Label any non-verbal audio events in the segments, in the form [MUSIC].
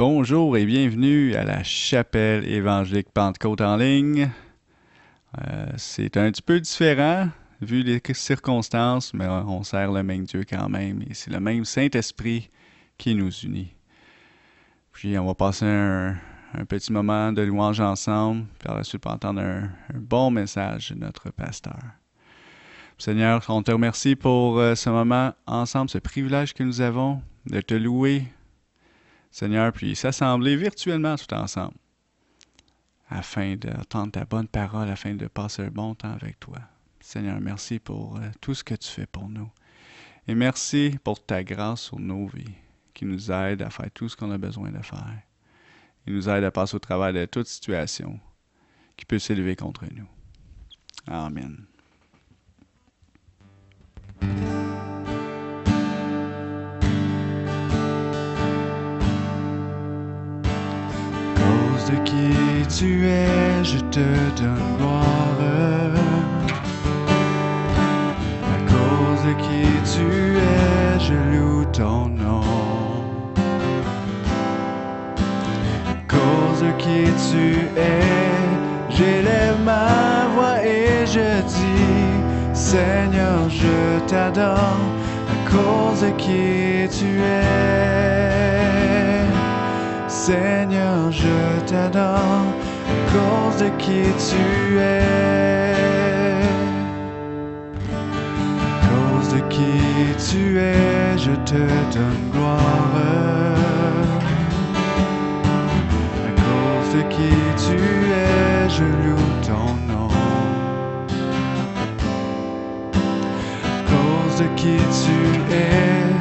Bonjour et bienvenue à la chapelle évangélique Pentecôte en ligne. Euh, c'est un petit peu différent vu les circonstances, mais on sert le même Dieu quand même et c'est le même Saint-Esprit qui nous unit. Puis on va passer un, petit moment de louange ensemble, puis par la suite entendre un, bon message de notre pasteur. Seigneur, on te remercie pour euh, ce moment ensemble, ce privilège que nous avons de te louer, Seigneur, puis s'assembler virtuellement tout ensemble afin d'entendre ta bonne parole, afin de passer un bon temps avec toi. Seigneur, merci pour euh, tout ce que tu fais pour nous. Et merci pour ta grâce sur nos vies, qui nous aide à faire tout ce qu'on a besoin de faire. Il nous aide à passer au travail de toute situation qui peut s'élever contre nous. Amen. De qui tu es, je te donne gloire. À cause de qui tu es, je loue ton nom. À cause de qui tu es, j'élève ma voix et je dis, Seigneur, je t'adore. À cause de qui tu es. Seigneur, je t'adore cause de qui tu es. Cause de qui tu es, je te donne gloire. Cause de qui tu es, je loue ton nom. Cause de qui tu es,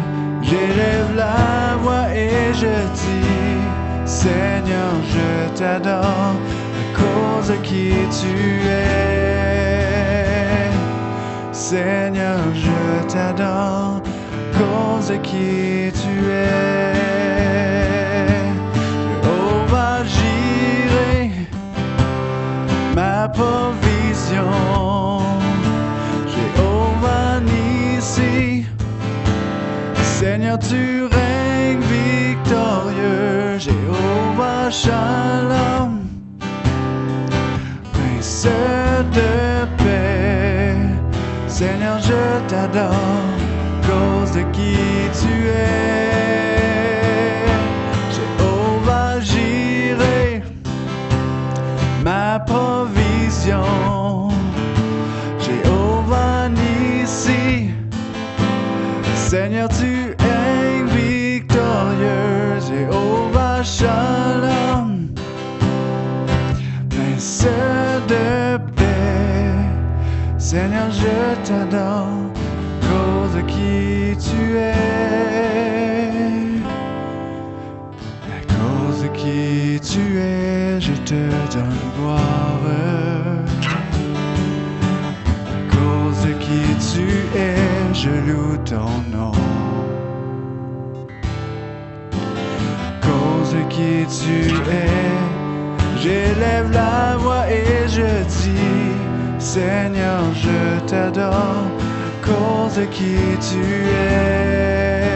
j'élève la voix et je dis. Seigneur, je t'adore à cause qui tu es. Seigneur, je t'adore à cause qui tu es. Jéhovah Jireh, ma provision. Jéhovah Nissi, Seigneur, tu règnes victorieux. Jéhovah Shalom, Prince de paix. Seigneur, je t'adore, cause de qui tu es. Jéhovah Jireh, ma provision. Jéhovah Nissi, Seigneur, tu es je t'adore, cause de qui tu es. Cause de qui tu es, je te donne gloire. Cause de qui tu es, je loue ton nom. Cause de qui tu es, j'élève la voix et je dis, Seigneur, je t'adore. Cause qui tu es,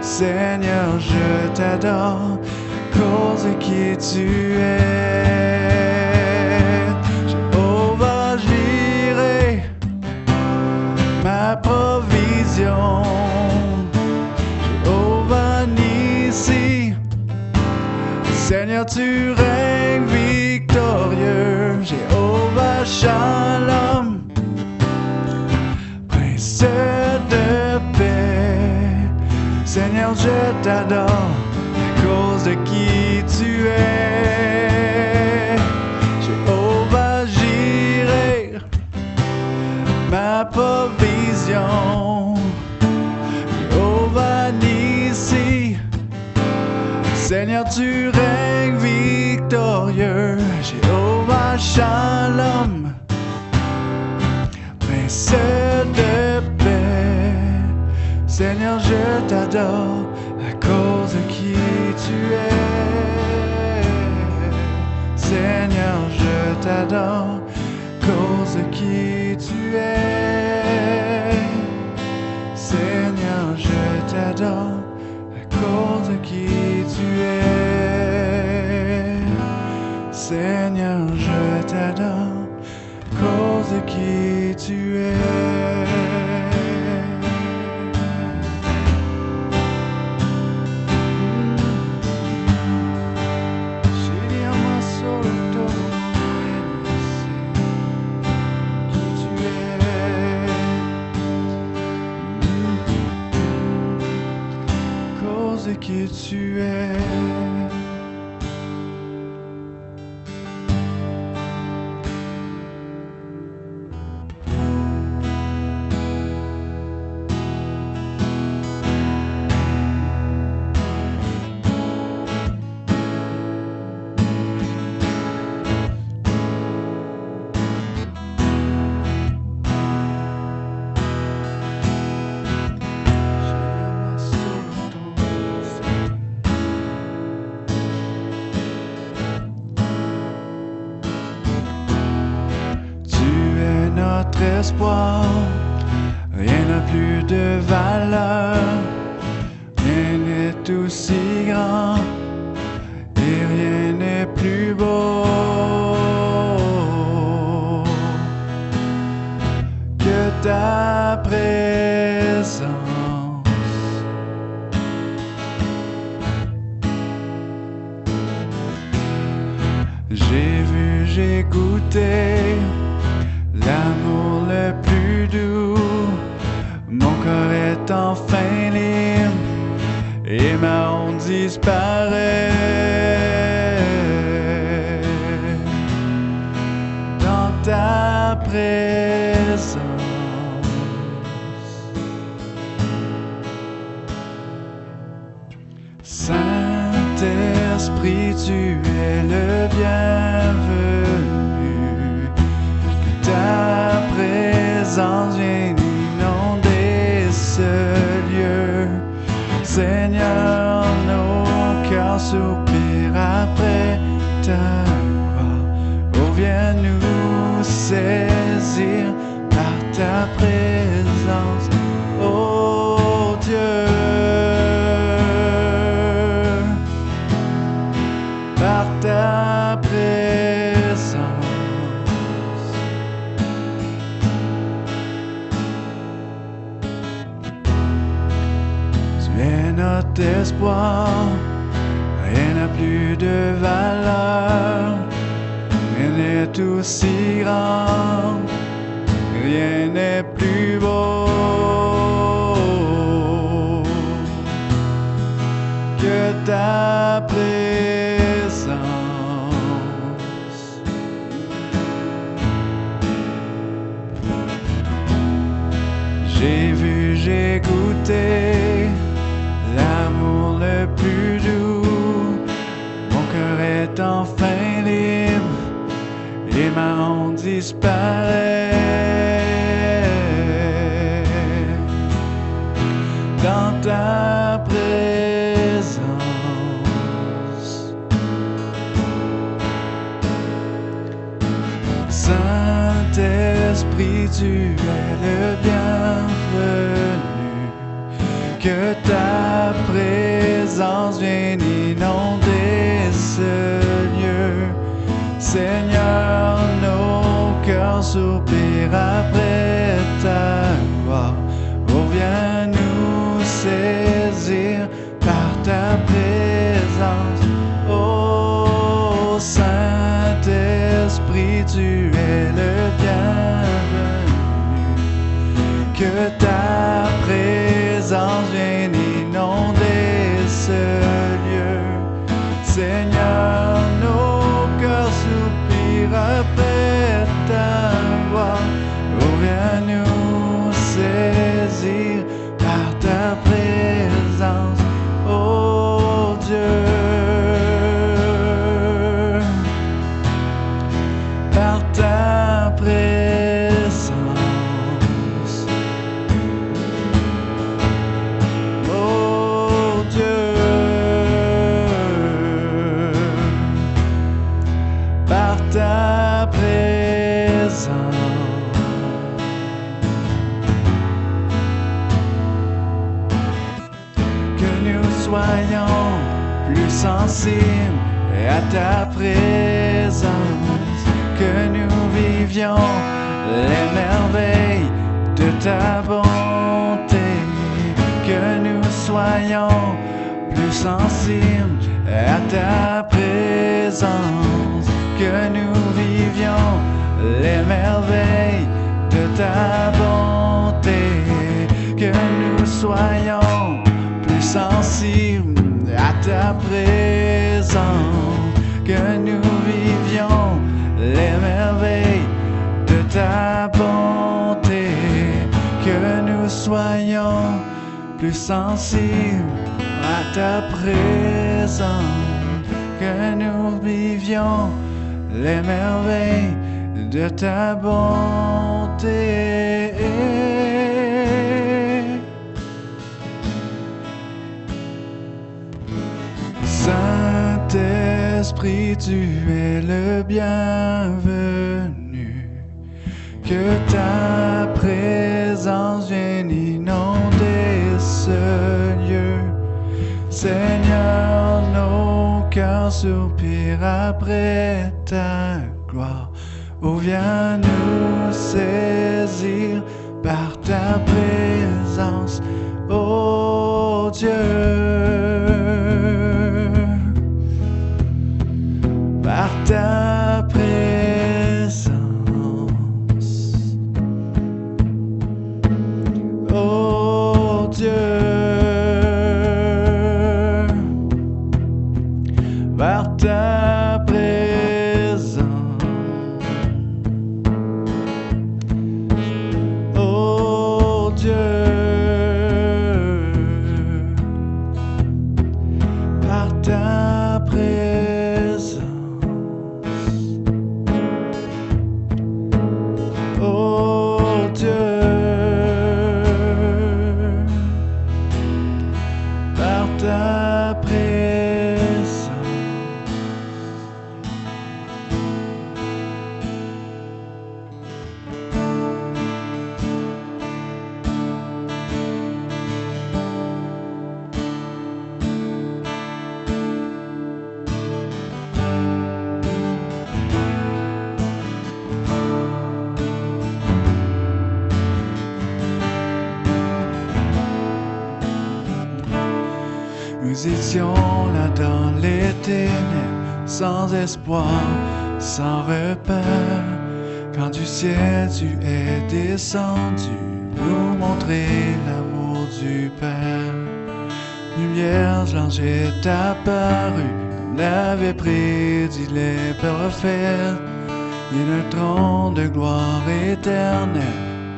Seigneur, je t'adore. Cause qui tu es, Jéhovah Jireh, ma provision. Jéhovah Nissi, Seigneur, tu règnes victorieux. Shalom, Prince de paix. Seigneur, je t'adore à cause de qui tu es. Jéhovah Jireh, ma provision. Jéhovah Seigneur, tu règnes shalom, princesse de paix. Seigneur, je t'adore à cause de qui tu es. Seigneur, je t'adore à cause de qui tu es. Seigneur, je t'adore à cause de qui tu es. Seigneur, es. Chérie, moi solo qui tu es. Cause de qui tu es. Et rien n'est plus beau que ta présence. J'ai vu, j'ai goûté disparaît. Dans ta présence. Saint-Esprit, tu es le bienvenu. Ta présence soupirent après ta gloire. Oh, viens nous saisir par ta présence. Oh Dieu, par ta présence. Es notre espoir, valeur, rien n'est aussi grand, rien n'est plus beau que ta disparaît. Dans ta présence. Saint-Esprit, tu es le bienvenu. Que ta après ta gloire. Oh, viens nous saisir par ta présence. Oh, Saint-Esprit, tu es le bienvenu. Que ta voix. Oh, présence, que nous vivions les merveilles de ta bonté, que nous soyons plus sensibles à ta présence, que nous vivions les merveilles de ta bonté, que nous soyons plus sensibles à ta présence, que nous vivions les merveilles de ta bonté, que nous soyons plus sensibles à ta présence, que nous vivions les merveilles de ta bonté. Saint-Esprit, tu es le bienvenu. Que ta présence vienne inonder ce lieu. Seigneur, nos cœurs soupirent après ta gloire. Oh, viens nous saisir par ta présence, oh Dieu. Là dans les ténèbres, sans espoir, sans repère. Quand du ciel tu es descendu, nous montrer l'amour du Père. Lumière, l'ange est apparu, comme l'avait prédit les prophètes. Et le trône de gloire éternelle,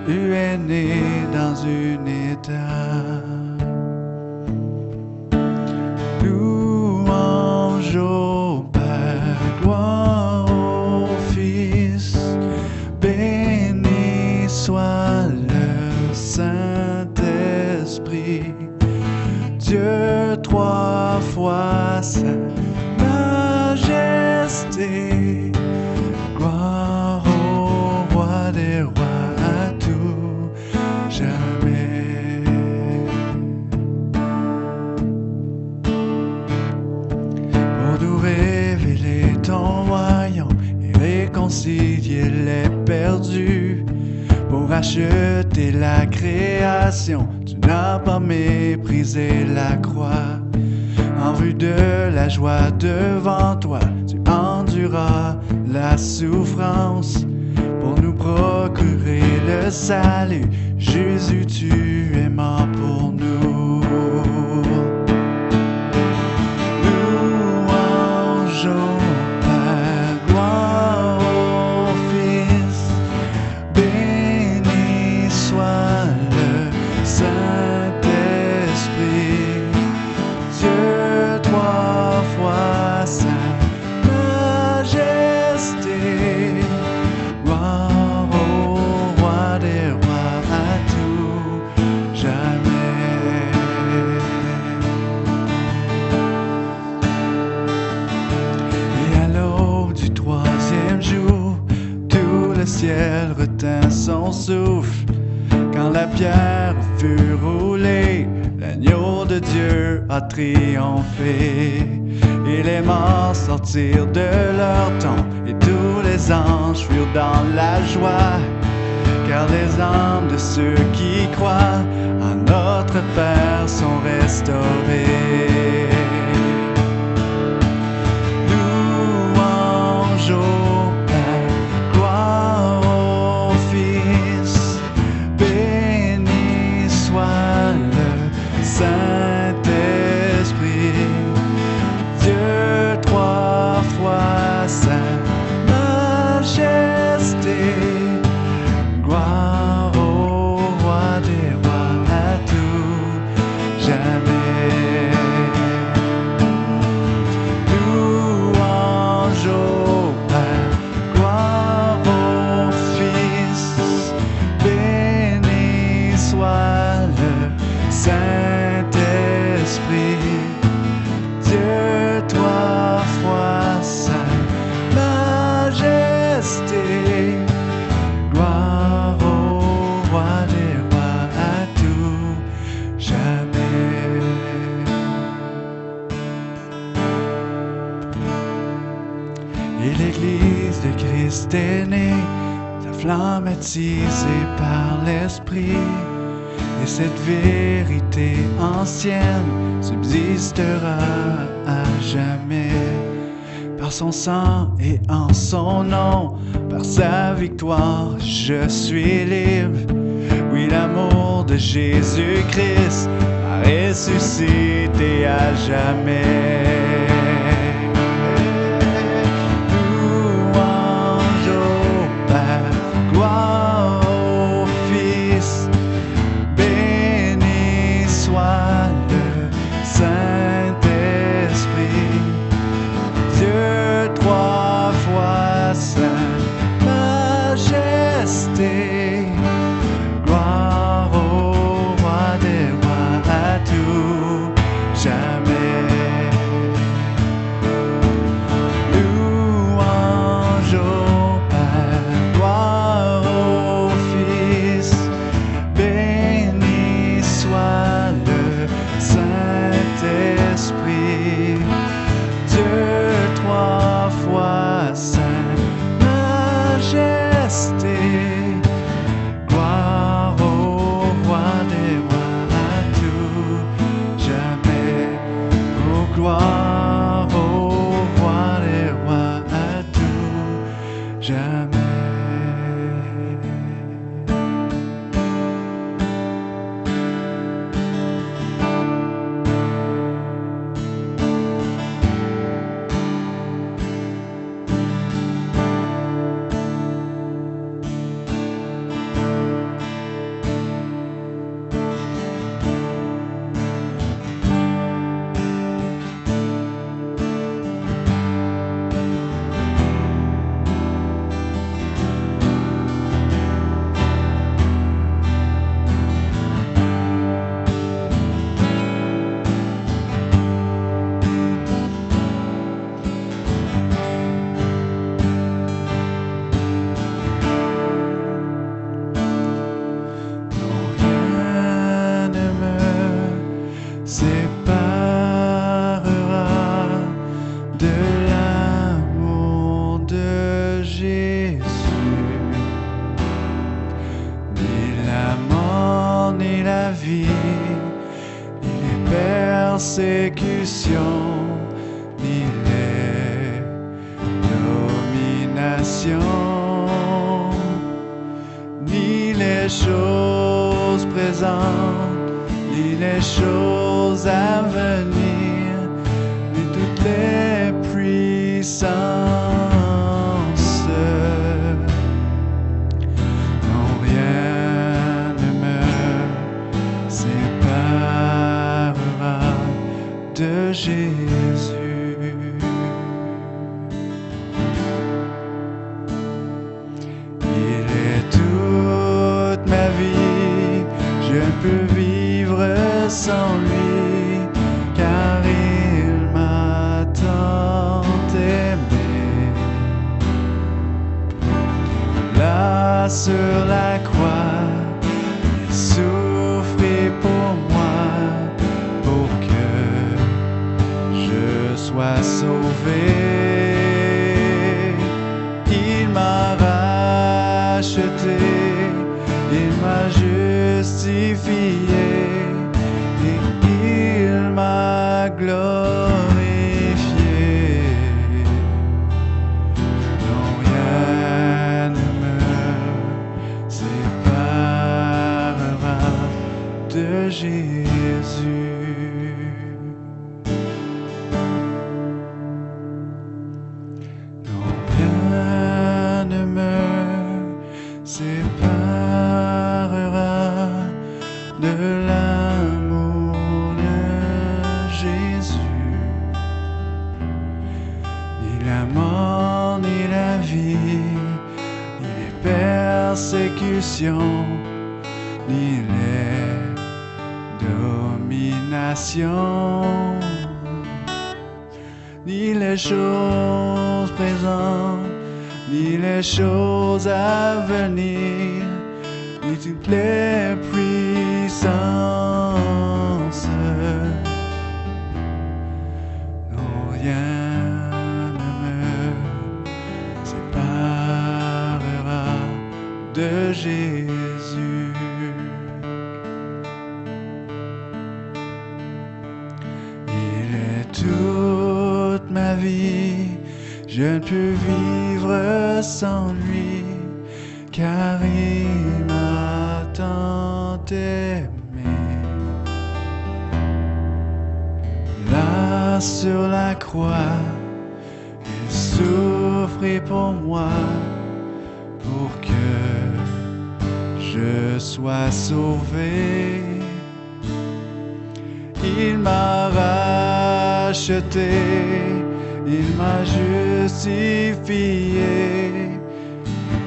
lui est né dans une étape. Acheter la création, tu n'as pas méprisé la croix. En vue de la joie devant toi, tu enduras la souffrance pour nous procurer le salut. Jésus, tu es mort pour nous. à triompher. Il est mort sortir de leur tombe et tous les anges furent dans la joie. Car les âmes de ceux qui croient à notre Père sont restaurées. son sang et en son nom. Par sa victoire, je suis libre. Oui, l'amour de Jésus-Christ a ressuscité à jamais. Je sois sauvé. Il m'a racheté, il m'a justifié,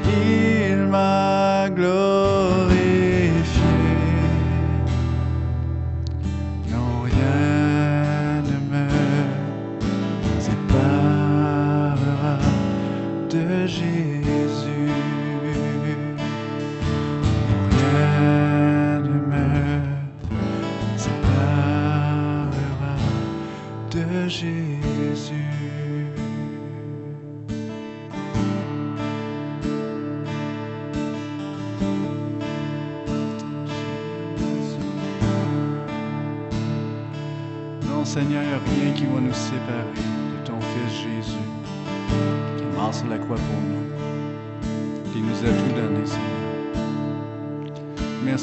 il m'a glorifié.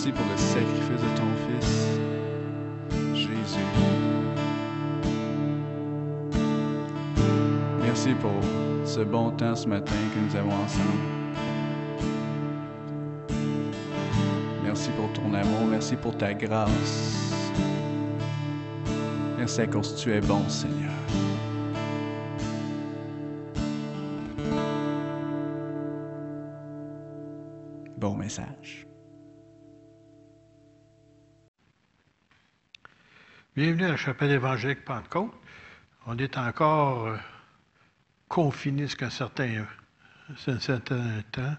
Merci pour le sacrifice de ton Fils, Jésus. Merci pour ce bon temps ce matin que nous avons ensemble. Merci pour ton amour, merci pour ta grâce. Merci à cause que tu es bon, Seigneur. Bon message. Bienvenue à la chapelle évangélique Pentecôte. On est encore euh, confiné jusqu'à un certain, un certain temps,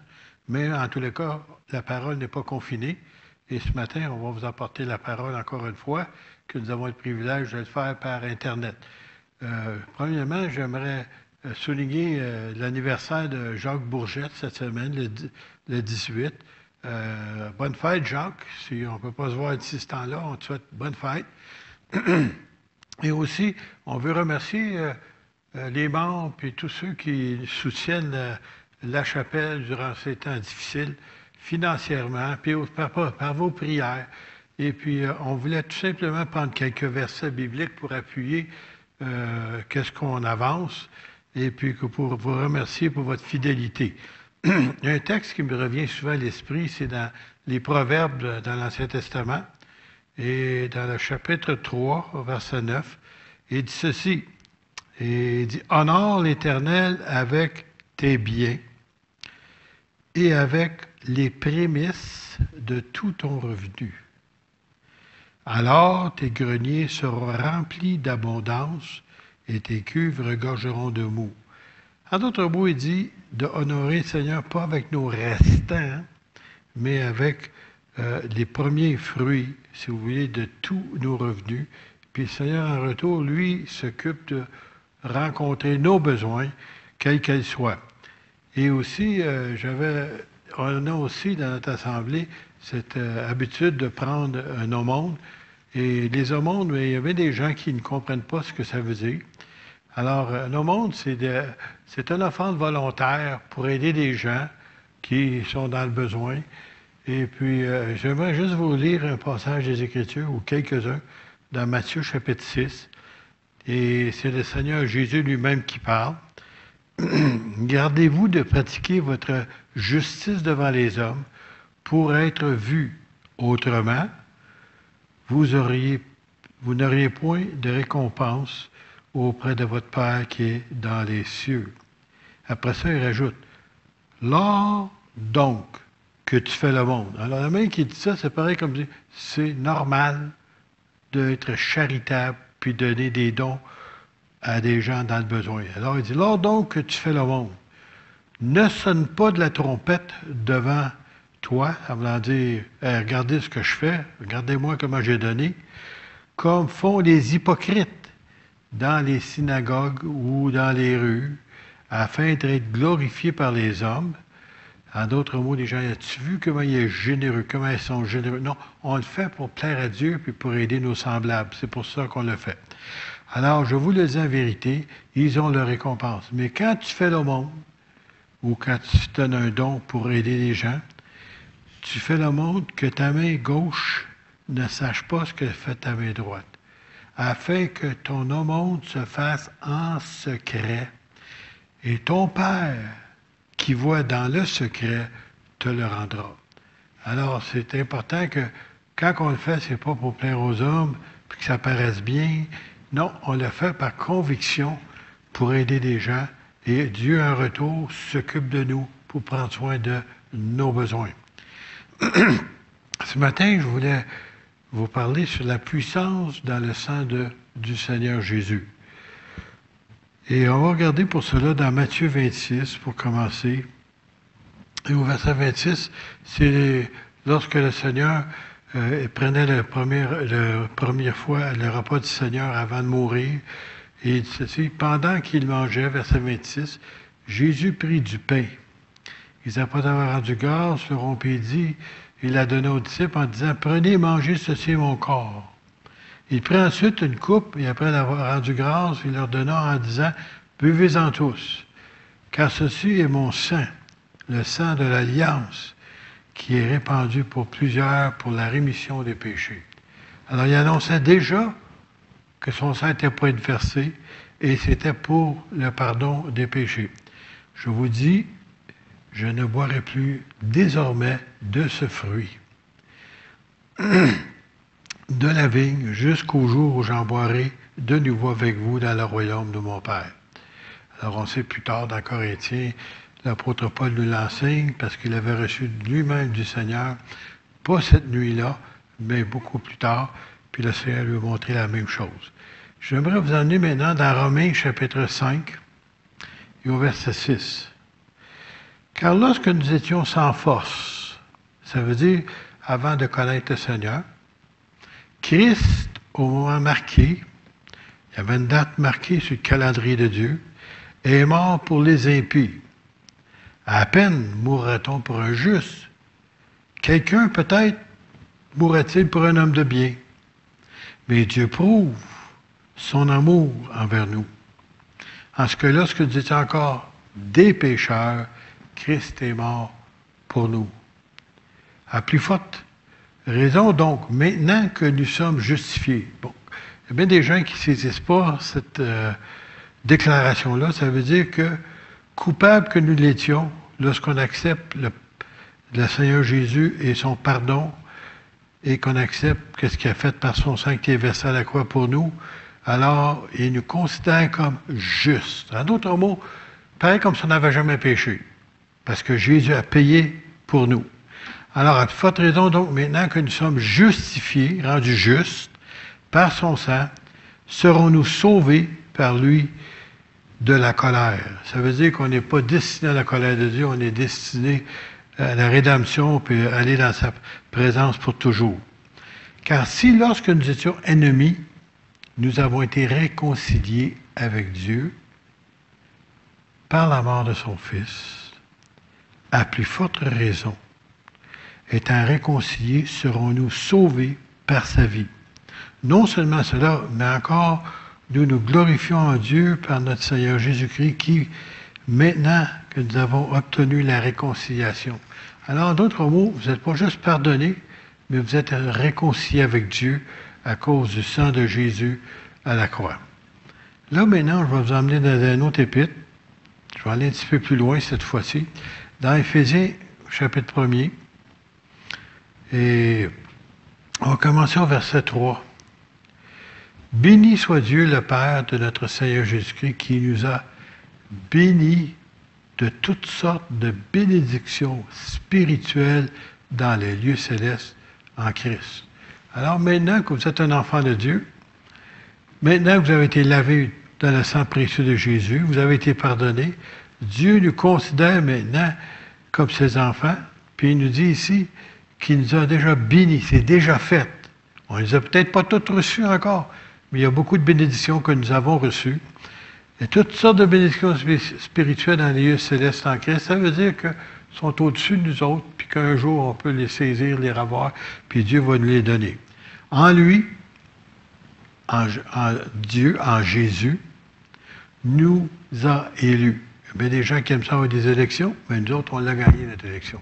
mais en tous les cas, la parole n'est pas confinée. Et ce matin, on va vous apporter la parole encore une fois, que nous avons le privilège de le faire par Internet. Euh, premièrement, j'aimerais euh, souligner euh, l'anniversaire de Jacques Bourgette cette semaine, le, di- le 18. Euh, bonne fête, Jacques. Si on ne peut pas se voir d'ici ce temps-là, on te souhaite bonne fête. [CLEARS THROAT] Et aussi, on veut remercier euh, euh, les membres et tous ceux qui soutiennent euh, la chapelle durant ces temps difficiles, financièrement, puis par, vos prières. Et puis, on voulait tout simplement prendre quelques versets bibliques pour appuyer qu'est-ce qu'on avance, et puis pour vous remercier pour votre fidélité. [CLEARS THROAT] Un texte qui me revient souvent à l'esprit, c'est dans les Proverbes dans l'Ancien Testament. Et dans le chapitre 3, au verset 9, il dit ceci. Il dit Honore l'Éternel avec tes biens et avec les prémices de tout ton revenu. Alors tes greniers seront remplis d'abondance et tes cuves regorgeront de mou. En d'autres mots, il dit de honorer le Seigneur pas avec nos restants, mais avec euh, les premiers fruits, si vous voulez, de tous nos revenus. Puis le Seigneur, en retour, lui, s'occupe de rencontrer nos besoins, quels qu'ils soient. Et aussi, euh, j'avais on a aussi dans notre assemblée cette euh, habitude de prendre un aumône. Et les aumônes, il y avait des gens qui ne comprennent pas ce que ça veut dire. Alors, un aumône, c'est, c'est une offrande volontaire pour aider des gens qui sont dans le besoin. Et puis, euh, j'aimerais juste vous lire un passage des Écritures, ou quelques-uns, dans Matthieu chapitre 6. Et c'est le Seigneur Jésus lui-même qui parle. [CLEARS THROAT] Gardez-vous de pratiquer votre justice devant les hommes pour être vu autrement. Vous, vous n'auriez point de récompense auprès de votre Père qui est dans les cieux. Après ça, il rajoute, lors donc que tu fais le monde. Alors, la main qui dit ça, c'est pareil comme dire, c'est normal d'être charitable puis donner des dons à des gens dans le besoin. Alors, il dit, lors donc que tu fais le monde, ne sonne pas de la trompette devant toi, en voulant dire, regardez ce que je fais, regardez-moi comment j'ai donné, comme font les hypocrites dans les synagogues ou dans les rues, afin d'être glorifiés par les hommes. En d'autres mots, les gens, as-tu vu comment il est généreux, comment ils sont généreux? Non, on le fait pour plaire à Dieu puis pour aider nos semblables. C'est pour ça qu'on le fait. Alors, je vous le dis en vérité, ils ont leur récompense. Mais quand tu fais le monde, ou quand tu donnes un don pour aider les gens, tu fais le monde que ta main gauche ne sache pas ce que fait ta main droite, afin que ton aumône se fasse en secret. Et ton Père, qui voit dans le secret, te le rendra. Alors, c'est important que quand on le fait, ce n'est pas pour plaire aux hommes, puis que ça paraisse bien. Non, on le fait par conviction pour aider des gens. Et Dieu, en retour, s'occupe de nous pour prendre soin de nos besoins. [CLEARS THROAT] Ce matin, je voulais vous parler sur la puissance dans le sang du Seigneur Jésus. Et on va regarder pour cela dans Matthieu 26 pour commencer. Et au verset 26, c'est lorsque le Seigneur euh, prenait la première, la première fois le repas du Seigneur avant de mourir. Et ceci, pendant qu'il mangeait, verset 26, Jésus prit du pain. Ils après avoir rendu grâce, le rompit dit, il l'a donné aux disciples en disant, prenez mangez, ceci mon corps. Il prit ensuite une coupe et après l'avoir rendu grâce, il leur donna en disant, buvez-en tous, car ceci est mon sang, le sang de l'alliance, qui est répandu pour plusieurs pour la rémission des péchés. Alors il annonçait déjà que son sang était pour être versé et c'était pour le pardon des péchés. Je vous dis, je ne boirai plus désormais de ce fruit [CLEARS THROAT] de la vigne jusqu'au jour où j'en boirai de nouveau avec vous dans le royaume de mon Père. Alors on sait plus tard dans Corinthiens, l'apôtre Paul nous l'enseigne parce qu'il avait reçu lui-même du Seigneur, pas cette nuit-là, mais beaucoup plus tard, puis le Seigneur lui a montré la même chose. J'aimerais vous emmener maintenant dans Romains chapitre 5 et au verset 6. Car lorsque nous étions sans force, ça veut dire avant de connaître le Seigneur, Christ, au moment marqué, il y avait une date marquée sur le calendrier de Dieu, est mort pour les impies. À peine mourra-t-on pour un juste. Quelqu'un peut-être mourra-t-il pour un homme de bien. Mais Dieu prouve son amour envers nous. En ce que lorsque nous étions encore des pécheurs, Christ est mort pour nous. À plus forte raison, donc, maintenant que nous sommes justifiés. Bon, il y a bien des gens qui ne saisissent pas cette euh, déclaration-là. Ça veut dire que, coupable que nous l'étions, lorsqu'on accepte le, Seigneur Jésus et son pardon, et qu'on accepte ce qu'il a fait par son sang qui est versé à la croix pour nous, alors il nous considère comme justes. En d'autres mots, pareil comme si on n'avait jamais péché parce que Jésus a payé pour nous. Alors, à forte raison, donc, maintenant que nous sommes justifiés, rendus justes par son sang, serons-nous sauvés par lui de la colère? Ça veut dire qu'on n'est pas destiné à la colère de Dieu, on est destiné à la rédemption, puis aller dans sa présence pour toujours. Car si, lorsque nous étions ennemis, nous avons été réconciliés avec Dieu par la mort de son Fils, à plus forte raison, étant réconciliés, serons-nous sauvés par sa vie? Non seulement cela, mais encore, nous nous glorifions en Dieu par notre Seigneur Jésus-Christ qui, maintenant que nous avons obtenu la réconciliation. Alors, en d'autres mots, vous n'êtes pas juste pardonné, mais vous êtes réconcilié avec Dieu à cause du sang de Jésus à la croix. Là, maintenant, je vais vous emmener dans un autre épître. Je vais aller un petit peu plus loin cette fois-ci. Dans Éphésiens, chapitre 1er. Et on va commencer au verset 3. Béni soit Dieu le Père de notre Seigneur Jésus-Christ qui nous a bénis de toutes sortes de bénédictions spirituelles dans les lieux célestes en Christ. Alors maintenant que vous êtes un enfant de Dieu, maintenant que vous avez été lavé dans le sang précieux de Jésus, vous avez été pardonné, Dieu nous considère maintenant comme ses enfants, puis il nous dit ici qu'il nous a déjà bénis, c'est déjà fait. On ne les a peut-être pas toutes reçues encore, mais il y a beaucoup de bénédictions que nous avons reçues. A toutes sortes de bénédictions spirituelles dans les lieux célestes en Christ. Ça veut dire qu'ils sont au-dessus de nous autres, puis qu'un jour on peut les saisir, les revoir, puis Dieu va nous les donner. En lui, en, Dieu, en Jésus, nous a élus. Il y a des gens qui aiment ça avoir des élections, mais nous autres, on l'a gagné, notre élection.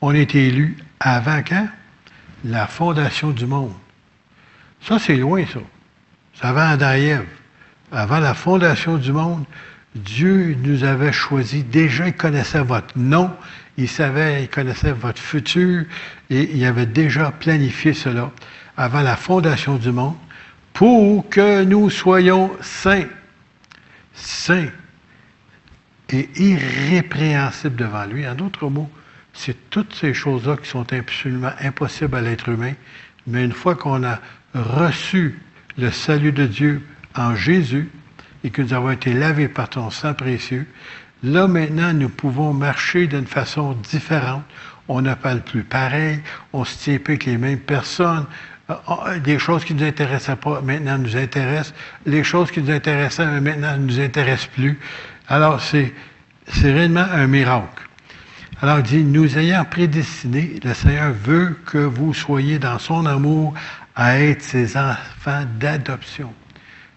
On a été élus avant quand? La fondation du monde. Ça, c'est loin, ça. C'est avant Adam Avant la fondation du monde, Dieu nous avait choisi. Déjà, il connaissait votre nom, il savait, il connaissait votre futur, et il avait déjà planifié cela avant la fondation du monde pour que nous soyons saints, saints et irrépréhensibles devant lui. En d'autres mots, c'est toutes ces choses-là qui sont absolument impossibles à l'être humain, mais une fois qu'on a reçu le salut de Dieu en Jésus et que nous avons été lavés par ton sang précieux, là maintenant nous pouvons marcher d'une façon différente. On ne parle plus pareil, on se tient plus avec les mêmes personnes. Ah, des choses qui ne nous intéressaient pas maintenant nous intéressent. Les choses qui nous intéressaient maintenant ne nous intéressent plus. Alors c'est réellement un miracle. Alors il dit, nous ayant prédestinés, le Seigneur veut que vous soyez dans son amour à être ses enfants d'adoption.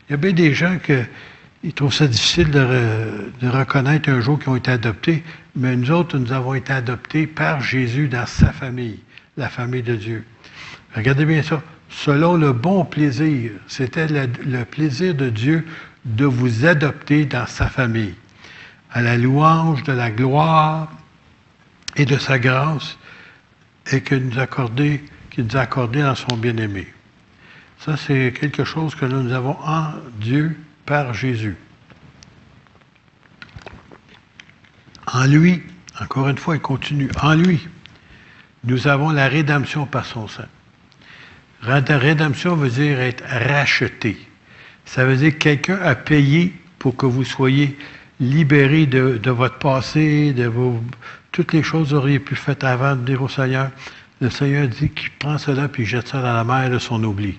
Il y a bien des gens qui trouvent ça difficile de, reconnaître un jour qu'ils ont été adoptés, mais nous autres, nous avons été adoptés par Jésus dans sa famille, la famille de Dieu. Regardez bien ça. Selon le bon plaisir, c'était le, le plaisir de Dieu de vous adopter dans sa famille, à la louange de la gloire et de sa grâce, et qu'il nous a accordé dans son bien-aimé. Ça, c'est quelque chose que nous avons en Dieu par Jésus. En lui, encore une fois, il continue, en lui, nous avons la rédemption par son sang. Rédemption veut dire être racheté. Ça veut dire que quelqu'un a payé pour que vous soyez libérés de, votre passé, de vos, toutes les choses auriez pu faire avant de dire au Seigneur, le Seigneur dit qu'il prend cela puis jette ça dans la mer de son oubli.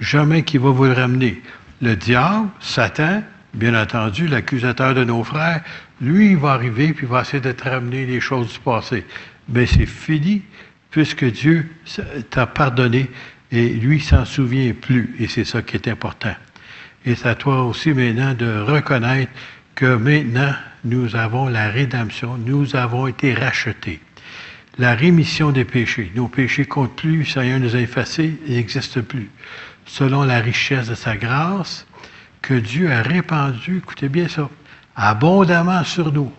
Jamais qu'il va vous le ramener. Le diable, Satan, bien entendu, l'accusateur de nos frères, lui, il va arriver puis il va essayer de te ramener les choses du passé. Mais c'est fini puisque Dieu t'a pardonné et lui s'en souvient plus. Et c'est ça qui est important. Et c'est à toi aussi maintenant de reconnaître que maintenant, nous avons la rédemption, nous avons été rachetés la rémission des péchés. Nos péchés comptent plus, Seigneur nous a effacés, ils n'existent plus. Selon la richesse de sa grâce, que Dieu a répandu, écoutez bien ça, abondamment sur nous.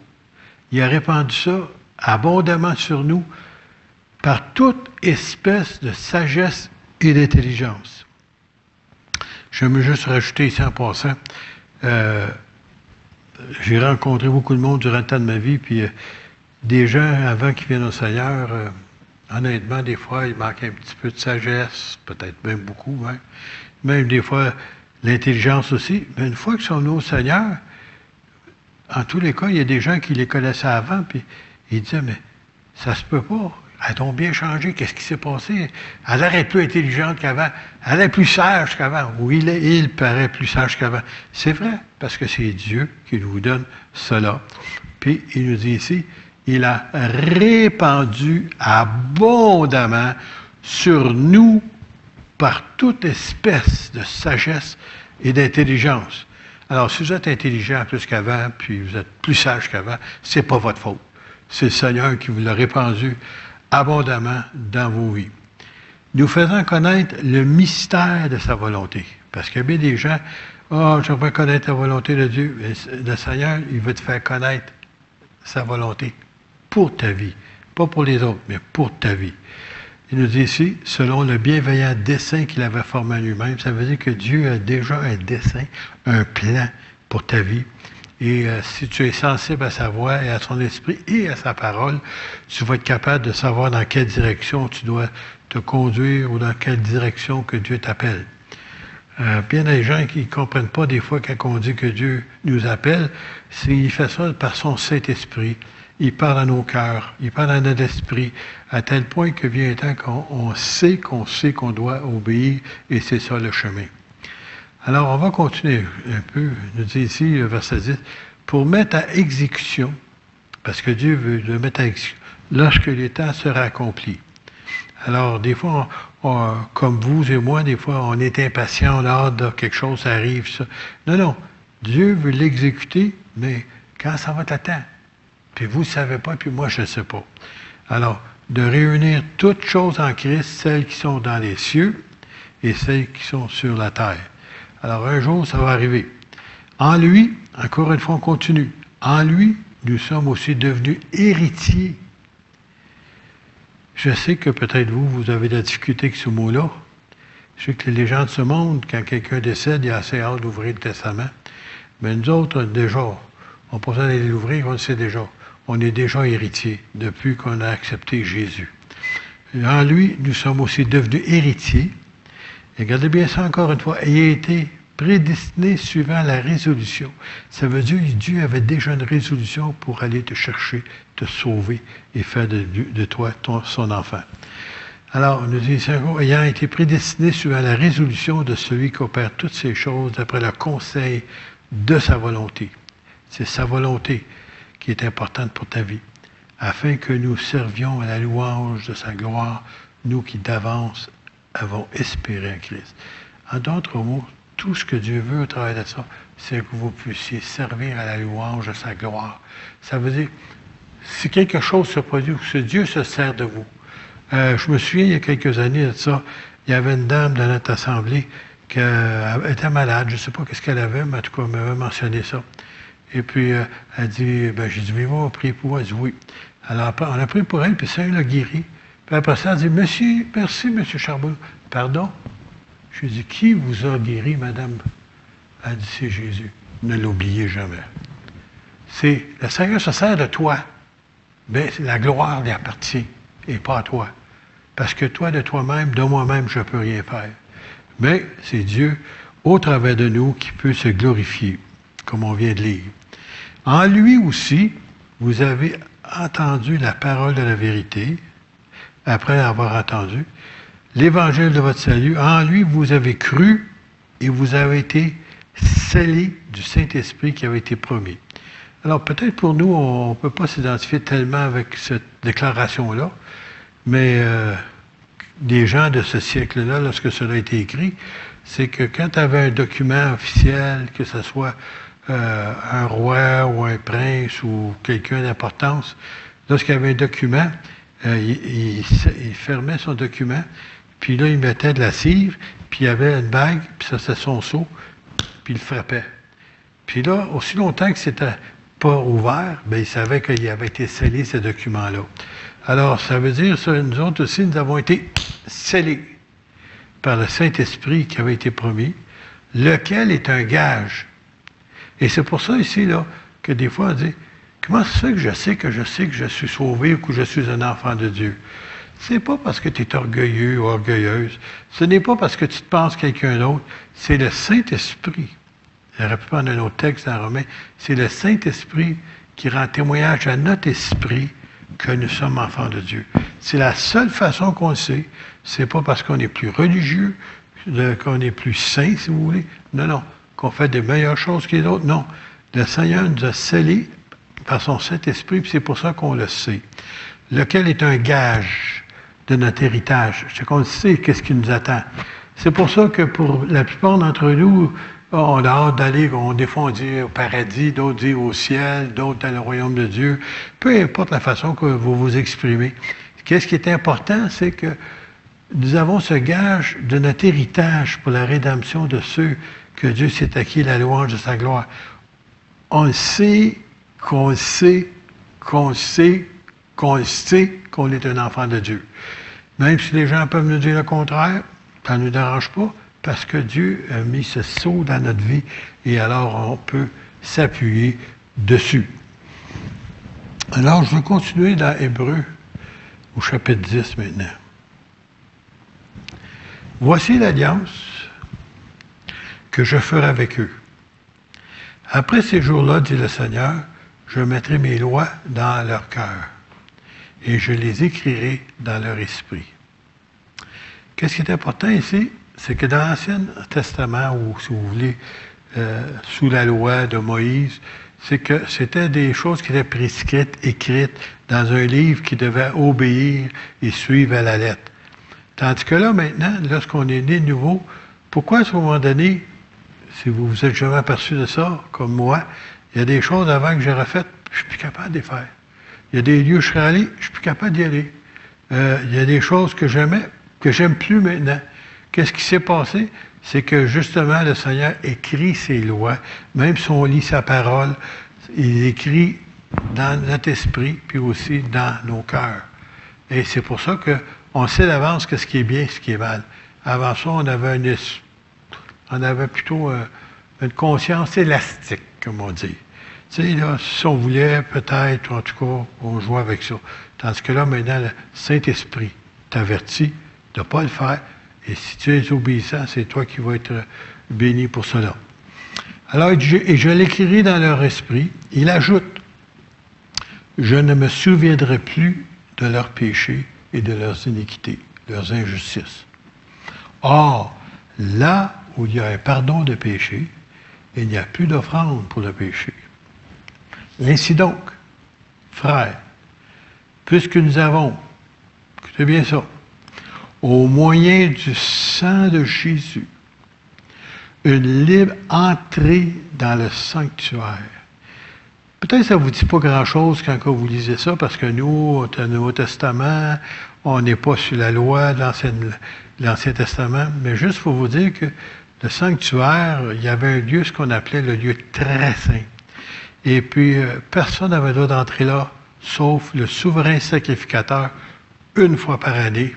Il a répandu ça abondamment sur nous par toute espèce de sagesse et d'intelligence. Je vais juste rajouter ici en passant, euh, j'ai rencontré beaucoup de monde durant le temps de ma vie, puis euh, des gens, avant qu'ils viennent au Seigneur, euh, honnêtement, des fois, il manque un petit peu de sagesse, peut-être même beaucoup, même des fois l'intelligence aussi. Mais une fois qu'ils sont venus au Seigneur, en tous les cas, il y a des gens qui les connaissaient avant, puis ils disaient, mais ça se peut pas. Elles ont bien changé. Qu'est-ce qui s'est passé? Elle est plus intelligente qu'avant. Elle est plus sage qu'avant. Ou il, il paraît plus sage qu'avant. C'est vrai, parce que c'est Dieu qui nous donne cela. Puis il nous dit ici, il a répandu abondamment sur nous par toute espèce de sagesse et d'intelligence. Alors, si vous êtes intelligent plus qu'avant, puis vous êtes plus sage qu'avant, ce n'est pas votre faute. C'est le Seigneur qui vous l'a répandu abondamment dans vos vies. Nous faisons connaître le mystère de sa volonté. Parce qu'il y a bien des gens, oh, je veux connaître la volonté de Dieu. Le Seigneur, il veut te faire connaître sa volonté pour ta vie. Pas pour les autres, mais pour ta vie. Il nous dit ici, selon le bienveillant dessein qu'il avait formé lui-même, ça veut dire que Dieu a déjà un dessein, un plan pour ta vie. Et euh, si tu es sensible à sa voix et à son esprit et à sa parole, tu vas être capable de savoir dans quelle direction tu dois te conduire ou dans quelle direction que Dieu t'appelle. Euh, bien des gens qui ne comprennent pas des fois quand on dit que Dieu nous appelle, c'est il fait ça par son Saint-Esprit. Il parle à nos cœurs, il parle à notre esprit, à tel point que vient un temps qu'on sait qu'on sait qu'on doit obéir, et c'est ça le chemin. Alors, on va continuer un peu, nous dit ici, verset 10, pour mettre à exécution, parce que Dieu veut le mettre à exécution, lorsque les temps sera accompli. Alors, des fois, comme vous et moi, des fois, on est impatient, on a hâte de quelque chose, ça arrive, ça. Non, non. Dieu veut l'exécuter, mais quand ça va être temps? Puis vous ne savez pas, puis moi, je ne sais pas. Alors, de réunir toutes choses en Christ, celles qui sont dans les cieux et celles qui sont sur la terre. Alors, un jour, ça va arriver. En lui, encore une fois, on continue. En lui, nous sommes aussi devenus héritiers je sais que peut-être vous, vous avez de la difficulté avec ce mot-là. Je sais que les gens de ce monde, quand quelqu'un décède, il a assez hâte d'ouvrir le testament. Mais nous autres, déjà, on n'a pas besoin l'ouvrir, on le sait déjà. On est déjà héritiers depuis qu'on a accepté Jésus. En lui, nous sommes aussi devenus héritiers. Regardez bien ça encore une fois. Ayez été prédestiné suivant la résolution. Ça veut dire que Dieu avait déjà une résolution pour aller te chercher, te sauver et faire de, toi son enfant. Alors, nous disons, ayant été prédestiné suivant la résolution de celui qui opère toutes ces choses d'après le conseil de sa volonté. C'est sa volonté qui est importante pour ta vie, afin que nous servions à la louange de sa gloire, nous qui d'avance avons espéré en Christ. En d'autres mots, tout ce que Dieu veut au travers de ça, c'est que vous puissiez servir à la louange de sa gloire. Ça veut dire, si quelque chose se produit, que Dieu se sert de vous. Euh, je me souviens, il y a quelques années de ça, il y avait une dame dans notre assemblée qui euh, était malade. Je ne sais pas qu'est-ce qu'elle avait, mais en tout cas, elle m'avait mentionné ça. Et puis, euh, elle dit, ben, j'ai dit, mais va prier pour moi. Elle dit, oui. Alors, on a prié pour elle, puis ça, elle l'a guéri. Puis après ça, elle dit, monsieur, merci, monsieur Charbonneau. Pardon? Je lui dit, qui vous a guéri, madame? Elle dit, c'est Jésus. Ne l'oubliez jamais. C'est, le Seigneur se sert de toi. mais la gloire lui appartient et pas à toi. Parce que toi, de toi-même, de moi-même, je ne peux rien faire. Mais c'est Dieu, au travers de nous, qui peut se glorifier, comme on vient de lire. En lui aussi, vous avez entendu la parole de la vérité, après avoir entendu, l'évangile de votre salut. En lui, vous avez cru et vous avez été scellés du Saint-Esprit qui avait été promis. Alors peut-être pour nous, on ne peut pas s'identifier tellement avec cette déclaration-là, mais euh, des gens de ce siècle-là, lorsque cela a été écrit, c'est que quand tu avais un document officiel, que ce soit euh, un roi ou un prince ou quelqu'un d'importance, lorsqu'il y avait un document, euh, il, fermait son document, puis là, il mettait de la cire, puis il y avait une bague, puis ça, c'est son seau, puis il frappait. Puis là, aussi longtemps que c'était pas ouvert, bien, il savait qu'il avait été scellé, ce document-là. Alors, ça veut dire, ça, nous autres aussi, nous avons été scellés par le Saint-Esprit qui avait été promis, lequel est un gage. Et c'est pour ça ici, là, que des fois, on dit, comment c'est que je sais que je sais que je suis sauvé ou que je suis un enfant de Dieu? n'est pas parce que tu es orgueilleux ou orgueilleuse. Ce n'est pas parce que tu te penses quelqu'un d'autre. C'est le Saint-Esprit. J'aurais pu prendre un autre texte dans Romain. C'est le Saint-Esprit qui rend témoignage à notre esprit que nous sommes enfants de Dieu. C'est la seule façon qu'on le sait. C'est pas parce qu'on est plus religieux, qu'on est plus saint, si vous voulez. Non, non. Qu'on fait des meilleures choses que les autres. Non. Le Seigneur nous a scellés par son Saint-Esprit, c'est pour ça qu'on le sait, lequel est un gage de notre héritage? C'est qu'on sait qu'est-ce qui nous attend. C'est pour ça que pour la plupart d'entre nous, on a hâte d'aller, on, des fois on dit au paradis, d'autres disent au ciel, d'autres dans le royaume de Dieu. Peu importe la façon que vous vous exprimez. Qu'est-ce qui est important, c'est que nous avons ce gage de notre héritage pour la rédemption de ceux que Dieu s'est acquis la louange de sa gloire. On sait qu'on sait, qu'on sait, qu'on sait qu'on est un enfant de Dieu. Même si les gens peuvent nous dire le contraire, ça ne nous dérange pas, parce que Dieu a mis ce saut dans notre vie et alors on peut s'appuyer dessus. Alors, je vais continuer dans Hébreu au chapitre 10 maintenant. Voici l'alliance que je ferai avec eux. Après ces jours-là, dit le Seigneur, je mettrai mes lois dans leur cœur et je les écrirai dans leur esprit. Qu'est-ce qui est important ici? C'est que dans l'Ancien Testament, ou si vous voulez, euh, sous la loi de Moïse, c'est que c'était des choses qui étaient prescrites, écrites dans un livre qui devait obéir et suivre à la lettre. Tandis que là, maintenant, lorsqu'on est né nouveau, pourquoi à ce moment donné, si vous vous êtes jamais aperçu de ça, comme moi, il y a des choses avant que j'ai refaites, je suis plus capable de les faire. Il y a des lieux où je serais allé, je suis plus capable d'y aller. Euh, il y a des choses que j'aimais, que j'aime plus maintenant. Qu'est-ce qui s'est passé? C'est que justement, le Seigneur écrit ses lois, même si on lit sa parole, il écrit dans notre esprit, puis aussi dans nos cœurs. Et c'est pour ça qu'on sait d'avance ce qui est bien, ce qui est mal. Avant ça, on avait, on avait plutôt euh, une conscience élastique, comme on dit. Tu sais, là, si on voulait, peut-être, en tout cas, on jouait avec ça. Tandis que là, maintenant, le Saint-Esprit t'avertit de ne pas le faire. Et si tu es obéissant, c'est toi qui vas être béni pour cela. Alors, et je l'écrirai dans leur esprit. Il ajoute, je ne me souviendrai plus de leurs péchés et de leurs iniquités, leurs injustices. Or, là où il y a un pardon de péché, il n'y a plus d'offrande pour le péché. Ainsi donc, frères, puisque nous avons, écoutez bien ça, au moyen du sang de Jésus, une libre entrée dans le sanctuaire. Peut-être que ça ne vous dit pas grand-chose quand vous lisez ça, parce que nous, au Nouveau Testament, on n'est pas sur la loi de l'Ancien Testament, mais juste pour vous dire que le sanctuaire, il y avait un lieu, ce qu'on appelait le lieu très saint. Et puis, euh, personne n'avait le droit d'entrer là, sauf le souverain sacrificateur, une fois par année.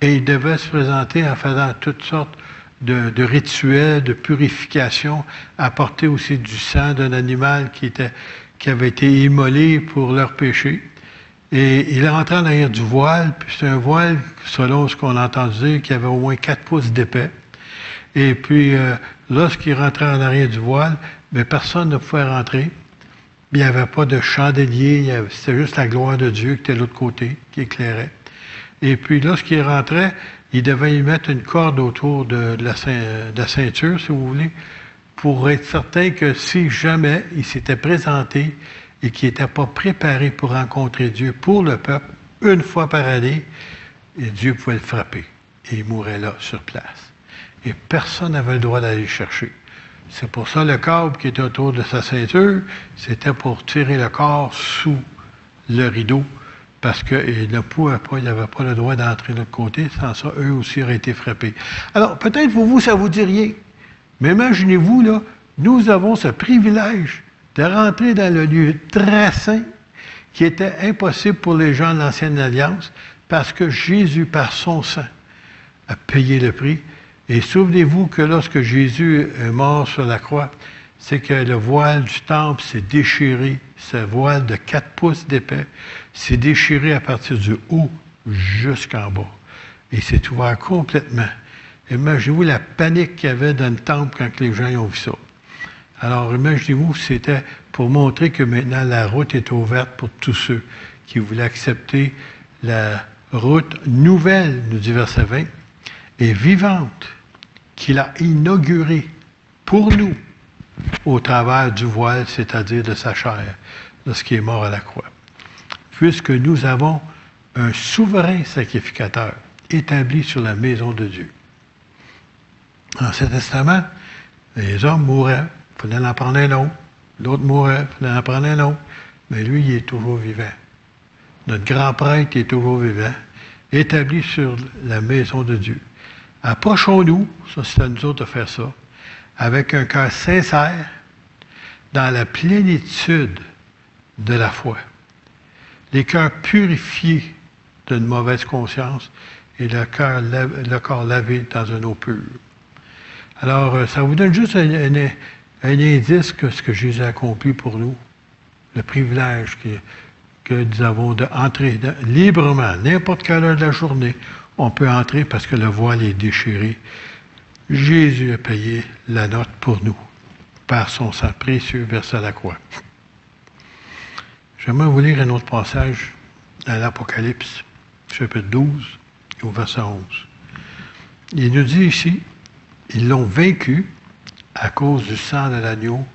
Et il devait se présenter en faisant toutes sortes de, rituels de purification, apporter aussi du sang d'un animal qui, était, qui avait été immolé pour leur péché. Et il rentrait en arrière du voile, puis c'est un voile, selon ce qu'on a entendu dire, qui avait au moins quatre pouces d'épais. Et puis, euh, lorsqu'il rentrait en arrière du voile, mais personne ne pouvait rentrer. Il n'y avait pas de chandelier, c'était juste la gloire de Dieu qui était de l'autre côté, qui éclairait. Et puis, lorsqu'il rentrait, il devait y mettre une corde autour de, la, ceinture, si vous voulez, pour être certain que si jamais il s'était présenté et qu'il n'était pas préparé pour rencontrer Dieu pour le peuple, une fois par année, Dieu pouvait le frapper. Et il mourrait là, sur place. Et personne n'avait le droit d'aller le chercher. C'est pour ça le câble qui était autour de sa ceinture, c'était pour tirer le corps sous le rideau parce qu'il ne pouvait pas, il n'avait pas le droit d'entrer de l'autre côté, sans ça, eux aussi auraient été frappés. Alors, peut-être pour vous, ça vous dit rien, mais imaginez-vous, là, nous avons ce privilège de rentrer dans le lieu très saint qui était impossible pour les gens de l'Ancienne Alliance, parce que Jésus, par son sang, a payé le prix. Et souvenez-vous que lorsque Jésus est mort sur la croix, c'est que le voile du temple s'est déchiré, ce voile de quatre pouces d'épais s'est déchiré à partir du haut jusqu'en bas. Et s'est ouvert complètement. Imaginez-vous la panique qu'il y avait dans le temple quand les gens ont vu ça. Alors imaginez-vous, c'était pour montrer que maintenant la route est ouverte pour tous ceux qui voulaient accepter la route nouvelle, dit verset 20, et vivante qu'il a inaugurée pour nous au travers du voile, c'est-à-dire de sa chair, de ce qui est mort à la croix. Puisque nous avons un souverain sacrificateur établi sur la maison de Dieu. Dans ce Testament, les hommes mouraient, il fallait en prendre un autre. L'autre mourait, il fallait en prendre un autre. Mais lui, il est toujours vivant. Notre grand prêtre est toujours vivant, établi sur la maison de Dieu. Approchons-nous, ça c'est à nous autres de faire ça, avec un cœur sincère, dans la plénitude de la foi. Les cœurs purifiés d'une mauvaise conscience et le, cœur, corps lavé dans un eau pure. Alors, euh, ça vous donne juste un, indice que ce que Jésus a accompli pour nous, le privilège que, que nous avons d'entrer librement, n'importe quelle heure de la journée, on peut entrer parce que le voile est déchiré. Jésus a payé la note pour nous par son sang précieux versé à la croix. J'aimerais vous lire un autre passage dans l'Apocalypse, chapitre 12, au verset 11. Il nous dit ici, ils l'ont vaincu à cause du sang de l'agneau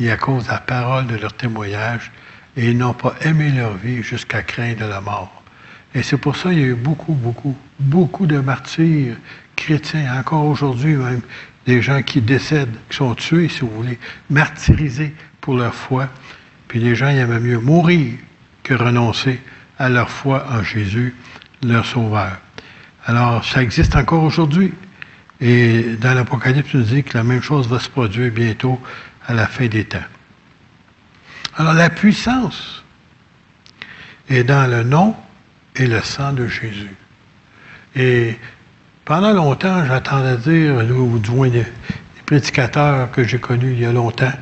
et à cause de la parole de leur témoignage, et ils n'ont pas aimé leur vie jusqu'à craindre la mort. Et c'est pour ça qu'il y a eu beaucoup, beaucoup, beaucoup de martyrs chrétiens, encore aujourd'hui même, des gens qui décèdent, qui sont tués, si vous voulez, martyrisés pour leur foi. Puis les gens, ils aimaient mieux mourir que renoncer à leur foi en Jésus, leur Sauveur. Alors, ça existe encore aujourd'hui. Et dans l'Apocalypse, on dit que la même chose va se produire bientôt à la fin des temps. Alors, la puissance est dans le nom et le sang de Jésus. Et pendant longtemps, j'attendais dire, ou du moins les, prédicateurs que j'ai connus il y a longtemps,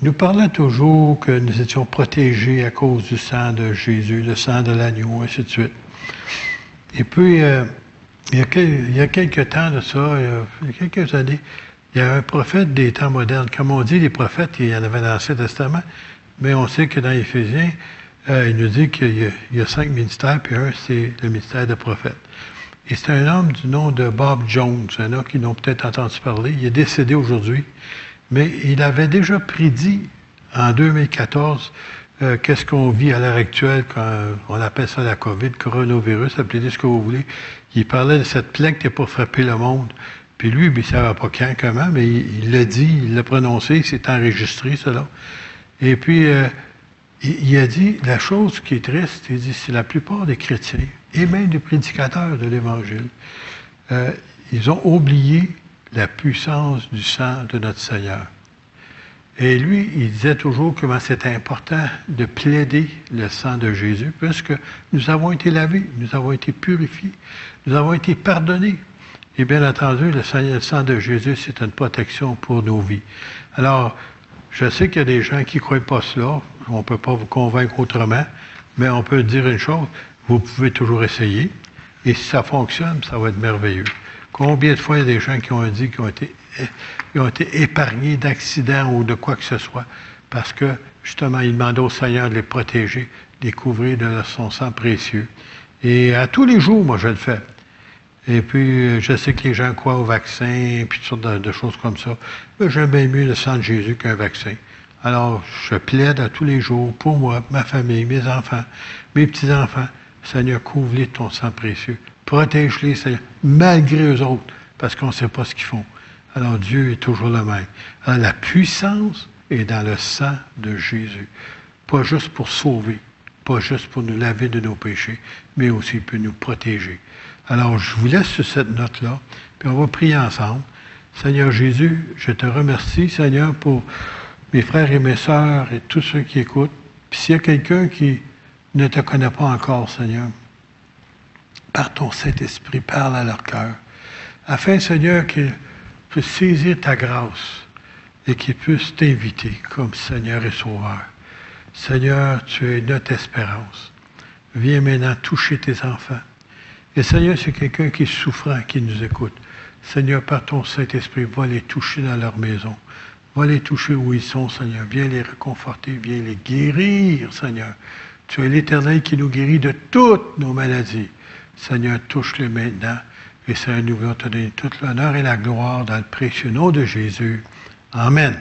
ils nous parlaient toujours que nous étions protégés à cause du sang de Jésus, le sang de l'agneau, ainsi de suite. Et puis, euh, il, y a il, y a quelques temps de ça, il y a quelques années, il y a un prophète des temps modernes. Comme on dit, les prophètes, il y en avait dans l'Ancien Testament, mais on sait que dans Éphésiens, euh, il nous dit qu'il y, a cinq ministères, puis un, c'est le ministère de prophète. Et c'est un homme du nom de Bob Jones. En a qui l'ont peut-être entendu parler. Il est décédé aujourd'hui. Mais il avait déjà prédit en 2014 euh, qu'est-ce qu'on vit à l'heure actuelle quand on appelle ça la COVID, coronavirus, appelez ce que vous voulez. Il parlait de cette plague qui n'a pas frappé le monde. Puis lui, il ne savait pas quand, comment, mais il l'a dit, il l'a prononcé, c'est enregistré, cela. Et puis, euh, il, a dit, la chose qui est triste, il dit, c'est la plupart des chrétiens, et même des prédicateurs de l'Évangile, euh, ils ont oublié la puissance du sang de notre Seigneur. Et lui, il disait toujours comment c'était important de plaider le sang de Jésus, puisque nous avons été lavés, nous avons été purifiés, nous avons été pardonnés. Et bien entendu, le sang de Jésus, c'est une protection pour nos vies. Alors, je sais qu'il y a des gens qui ne croient pas cela. On ne peut pas vous convaincre autrement. Mais on peut dire une chose, vous pouvez toujours essayer. Et si ça fonctionne, ça va être merveilleux. Combien de fois il y a des gens qui ont dit qu'ils ont été, ont été épargnés d'accidents ou de quoi que ce soit parce que, justement, ils demandaient au Seigneur de les protéger, de les couvrir de son sang précieux. Et à tous les jours, moi, je le fais. Et puis, je sais que les gens croient au vaccin, puis toutes sortes de, choses comme ça. Mais j'aime bien mieux le sang de Jésus qu'un vaccin. Alors, je plaide à tous les jours pour moi, ma famille, mes enfants, mes petits-enfants. Seigneur, couvre-les de ton sang précieux. Protège-les, Seigneur, malgré eux autres, parce qu'on ne sait pas ce qu'ils font. Alors, Dieu est toujours le même. Alors, la puissance est dans le sang de Jésus. Pas juste pour sauver, pas juste pour nous laver de nos péchés, mais aussi pour nous protéger. Alors, je vous laisse sur cette note-là, puis on va prier ensemble. Seigneur Jésus, je te remercie, Seigneur, pour mes frères et mes sœurs et tous ceux qui écoutent. Puis s'il y a quelqu'un qui ne te connaît pas encore, Seigneur, par ton Saint-Esprit, parle à leur cœur, afin, Seigneur, qu'ils puissent saisir ta grâce et qu'ils puissent t'inviter comme Seigneur et Sauveur. Seigneur, tu es notre espérance. Viens maintenant toucher tes enfants. Et Seigneur, c'est quelqu'un qui est souffrant, qui nous écoute. Seigneur, par ton Saint-Esprit, va les toucher dans leur maison. Va les toucher où ils sont, Seigneur. Viens les réconforter, viens les guérir, Seigneur. Tu es l'Éternel qui nous guérit de toutes nos maladies. Seigneur, touche-les maintenant. Et Seigneur, nous voulons te donner toute l'honneur et la gloire dans le précieux nom de Jésus. Amen.